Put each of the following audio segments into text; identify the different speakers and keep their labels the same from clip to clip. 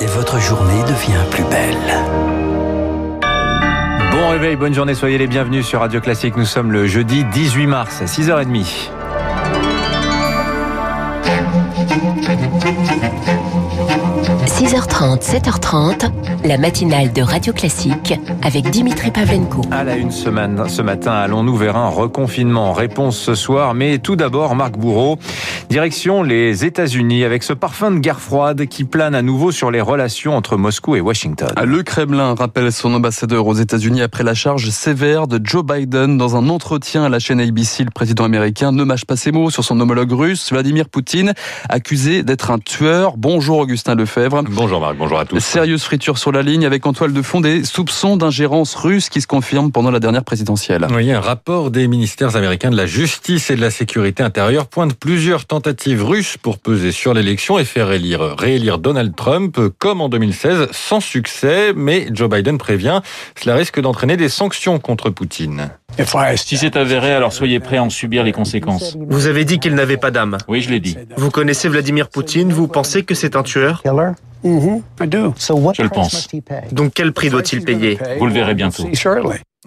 Speaker 1: et votre journée devient plus belle.
Speaker 2: Bon réveil, bonne journée, soyez les bienvenus sur Radio Classique. Nous sommes le jeudi 18 mars à 6h30.
Speaker 3: 6h30, 7h30, la matinale de Radio Classique avec Dimitri Pavlenko.
Speaker 2: À la une semaine, ce matin, allons-nous vers un reconfinement? Réponse ce soir, mais tout d'abord, Marc Bourreau, direction les États-Unis avec ce parfum de guerre froide qui plane à nouveau sur les relations entre Moscou et Washington.
Speaker 4: Le Kremlin rappelle son ambassadeur aux États-Unis après la charge sévère de Joe Biden dans un entretien à la chaîne ABC. Le président américain ne mâche pas ses mots sur son homologue russe, Vladimir Poutine, accusé d'être un tueur. Bonjour Augustin Lefebvre.
Speaker 5: Bonjour Marc, bonjour à tous.
Speaker 4: Sérieuse friture sur la ligne avec en toile de fond des soupçons d'ingérence russe qui se confirment pendant la dernière présidentielle.
Speaker 5: Oui, un rapport des ministères américains de la justice et de la sécurité intérieure pointe plusieurs tentatives russes pour peser sur l'élection et faire élire, réélire Donald Trump comme en 2016 sans succès, mais Joe Biden prévient, cela risque d'entraîner des sanctions contre Poutine.
Speaker 6: Si c'est avéré, alors soyez prêts à en subir les conséquences.
Speaker 7: Vous avez dit qu'il n'avait pas d'âme.
Speaker 6: Oui, je l'ai dit.
Speaker 7: Vous connaissez Vladimir Poutine, vous pensez que c'est un tueur?
Speaker 6: Je le pense.
Speaker 7: Donc quel prix doit-il payer?
Speaker 6: Vous le verrez bientôt.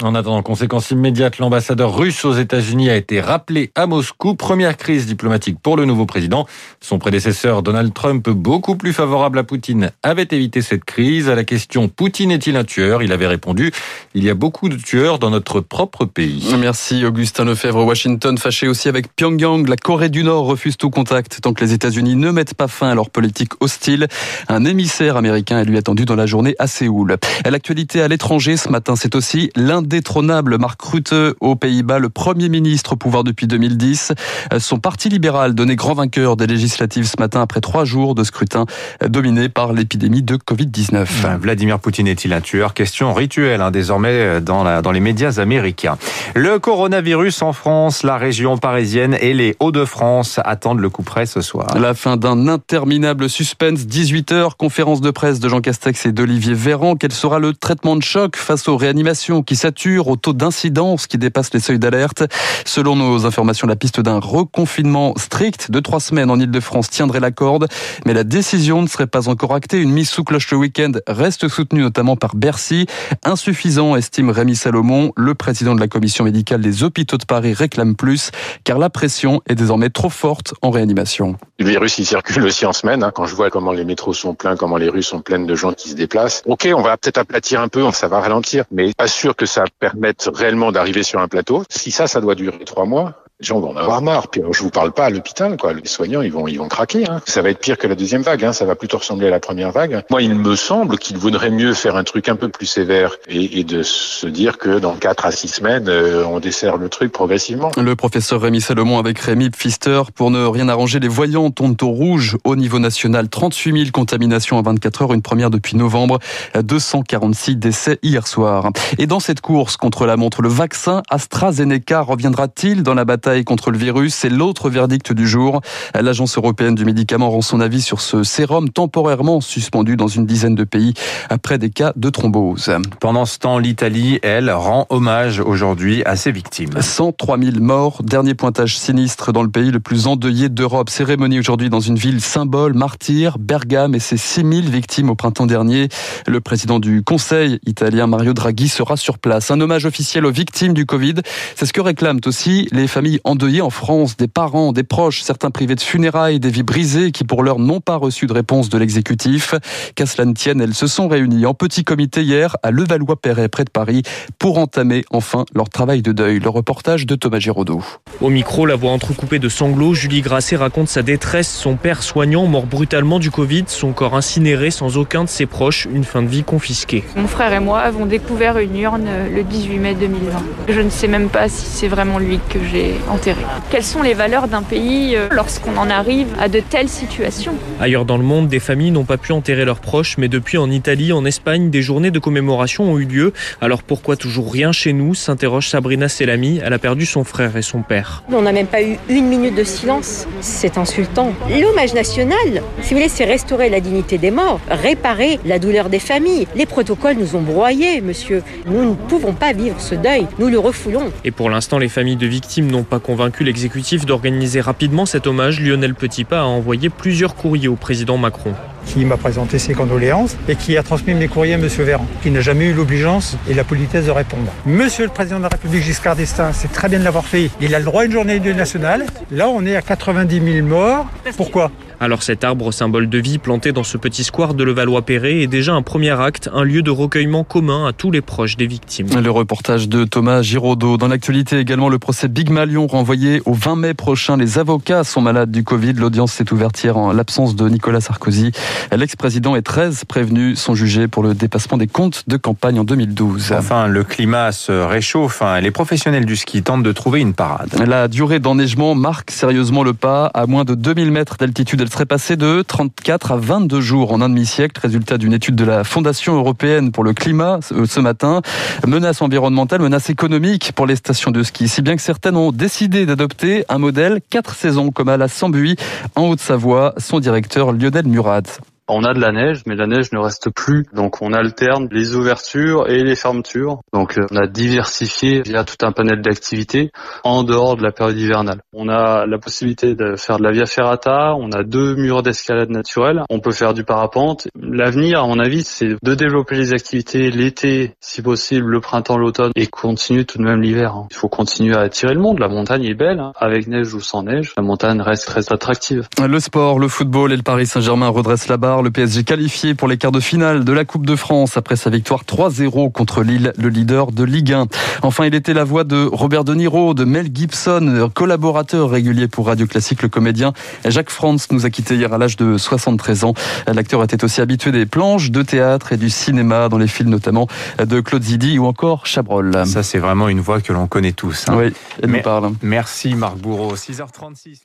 Speaker 5: En attendant conséquence immédiate, l'ambassadeur russe aux États-Unis a été rappelé à Moscou. Première crise diplomatique pour le nouveau président. Son prédécesseur Donald Trump, beaucoup plus favorable à Poutine, avait évité cette crise. À la question Poutine est-il un tueur? Il avait répondu il y a beaucoup de tueurs dans notre propre pays.
Speaker 4: Merci Augustin Lefebvre. Washington fâché aussi avec Pyongyang. La Corée du Nord refuse tout contact tant que les États-Unis ne mettent pas fin à leur politique hostile. Un émissaire américain est lui attendu dans la journée à Séoul. L'actualité à l'étranger ce matin, c'est aussi l'indétrônable Mark Rutte aux Pays-Bas, le Premier ministre au pouvoir depuis 2010. Son parti libéral donné grand vainqueur des législatives ce matin après trois jours de scrutin dominé par l'épidémie de Covid-19.
Speaker 2: Ben, Vladimir Poutine est-il un tueur? Question rituelle hein, désormais dans, la, dans les médias américains. Le coronavirus en France, la région parisienne et les Hauts-de-France attendent le coup près ce soir.
Speaker 4: La fin d'un interminable suspense, 18h, conférence de presse de Jean Castex et d'Olivier Véran. Quel sera le traitement de choc face aux réanimations qui saturent, au taux d'incidence qui dépasse les seuils d'alerte Selon nos informations, la piste d'un reconfinement strict de trois semaines en Ile-de-France tiendrait la corde, mais la décision ne serait pas encore actée. Une mise sous cloche le week-end reste soutenue notamment par Bercy. Insuffisant, estime Rémi Salomon. Le président de la commission médicale des hôpitaux de Paris réclame plus, car la pression est désormais trop forte en réanimation.
Speaker 8: Le virus, il circule aussi en semaine. Hein. Quand je vois comment les métros sont pleins, comment les rues sont pleines de gens qui se déplacent. Ok, on va peut-être aplatir un peu, ça va ralentir, mais pas sûr que ça permette réellement d'arriver sur un plateau. Si ça, ça doit durer trois mois, les gens vont en avoir marre. Puis je vous parle pas à l'hôpital, quoi. Les soignants, ils vont, ils vont craquer. Hein. Ça va être pire que la deuxième vague. Hein. Ça va plutôt ressembler à la première vague. Moi, il me semble qu'il vaudrait mieux faire un truc un peu plus sévère et, et de se dire que dans quatre à six semaines, euh, on dessert le truc progressivement.
Speaker 4: Le professeur Rémi Salomon avec Rémi Pfister pour ne rien arranger. Les voyants tombent au rouge au niveau national. 38 000 contaminations en 24 heures, une première depuis novembre. 246 décès hier soir. Et dans cette course contre la montre, le vaccin AstraZeneca reviendra-t-il dans la bataille contre le virus C'est l'autre verdict du jour. L'Agence européenne du médicament rend son avis sur ce sérum temporairement suspendu dans une dizaine de pays après des cas de thrombose.
Speaker 2: Pendant ce temps, l'Italie, elle, rend hommage aujourd'hui à ses victimes.
Speaker 4: 103 000 morts, dernier pointage sinistre dans le pays le plus endeuillé d'Europe. Cérémonie aujourd'hui dans une ville symbole, martyr, Bergame et ses 6 000 victimes au printemps dernier. Le président du Conseil italien Mario Draghi sera sur place. Un hommage officiel aux victimes du Covid. C'est ce que réclament aussi les familles endeuillées en France, des parents, des proches, certains privés de funérailles, des vies brisées qui pour l'heure n'ont pas reçu de réponse de l'exécutif. Qu'à cela ne tienne, elles se sont réunies en petit comité hier à Levallois-Perret près de Paris pour entamer enfin leur travail de deuil. Le reportage de Thomas Giraudot.
Speaker 9: Au micro, la voix entrecoupée de sanglots, Julie Grasset raconte sa détresse. Son père soignant mort brutalement du Covid, son corps incinéré sans aucun de ses proches, une fin de vie confisquée.
Speaker 10: Mon frère et moi avons découvert une urne le 18 mai 2020. Je ne sais même pas si c'est vraiment lui que j'ai enterré. Quelles sont les valeurs d'un pays euh, lorsqu'on en arrive à de telles situations?
Speaker 9: Ailleurs dans le monde, des familles n'ont pas pu enterrer leurs proches, mais depuis en Italie, en Espagne, des journées de commémoration ont eu lieu. Alors pourquoi toujours rien chez nous? s'interroge Sabrina Selami. Elle a perdu son frère et son père.
Speaker 11: On n'a même pas eu une minute de silence. C'est insultant. L'hommage national, si vous voulez, c'est restaurer la dignité des morts, réparer la douleur des familles. Les protocoles nous ont broyés, monsieur. Nous ne pouvons pas vivre ce deuil. Nous le refoulons.
Speaker 9: Et pour l'instant, les familles de victimes n'ont pas pas convaincu l'exécutif d'organiser rapidement cet hommage, Lionel Petitpas a envoyé plusieurs courriers au président Macron.
Speaker 12: Qui m'a présenté ses condoléances et qui a transmis mes courriers à M. Véran, qui n'a jamais eu l'obligeance et la politesse de répondre. Monsieur le président de la République Giscard d'Estaing, c'est très bien de l'avoir fait. Il a le droit à une journée nationale. Là, on est à 90 000 morts. Pourquoi?
Speaker 9: Alors cet arbre, symbole de vie planté dans ce petit square de Levallois-Perret, est déjà un premier acte, un lieu de recueillement commun à tous les proches des victimes.
Speaker 4: Le reportage de Thomas Giraudot. Dans l'actualité également, le procès Big Malion renvoyé au 20 mai prochain. Les avocats sont malades du Covid. L'audience s'est ouverte hier en l'absence de Nicolas Sarkozy. L'ex-président et 13 prévenus sont jugés pour le dépassement des comptes de campagne en 2012.
Speaker 2: Enfin, le climat se réchauffe. Hein. Les professionnels du ski tentent de trouver une parade.
Speaker 4: La durée d'enneigement marque sérieusement le pas. À moins de 2000 mètres d'altitude, elle serait passée de 34 à 22 jours en un demi-siècle, résultat d'une étude de la Fondation européenne pour le climat euh, ce matin. Menace environnementale, menace économique pour les stations de ski, si bien que certaines ont décidé d'adopter un modèle 4 saisons comme à la Sambuy en Haute-Savoie, son directeur Lionel Murat.
Speaker 13: On a de la neige, mais la neige ne reste plus. Donc on alterne les ouvertures et les fermetures. Donc euh, on a diversifié via tout un panel d'activités en dehors de la période hivernale. On a la possibilité de faire de la via ferrata, on a deux murs d'escalade naturelle, on peut faire du parapente. L'avenir, à mon avis, c'est de développer les activités l'été, si possible, le printemps, l'automne, et continuer tout de même l'hiver. Hein. Il faut continuer à attirer le monde. La montagne est belle, hein. avec neige ou sans neige. La montagne reste très attractive.
Speaker 4: Le sport, le football et le Paris Saint-Germain redressent la barre le PSG qualifié pour les quarts de finale de la Coupe de France après sa victoire 3-0 contre Lille, le leader de Ligue 1. Enfin, il était la voix de Robert De Niro, de Mel Gibson, collaborateur régulier pour Radio Classique. Le comédien Jacques Franz nous a quitté hier à l'âge de 73 ans. L'acteur était aussi habitué des planches de théâtre et du cinéma dans les films notamment de Claude Zidi ou encore Chabrol.
Speaker 2: Ça, c'est vraiment une voix que l'on connaît tous.
Speaker 4: Hein. Oui, elle nous parle.
Speaker 2: Merci Marc Bourreau. 6h36.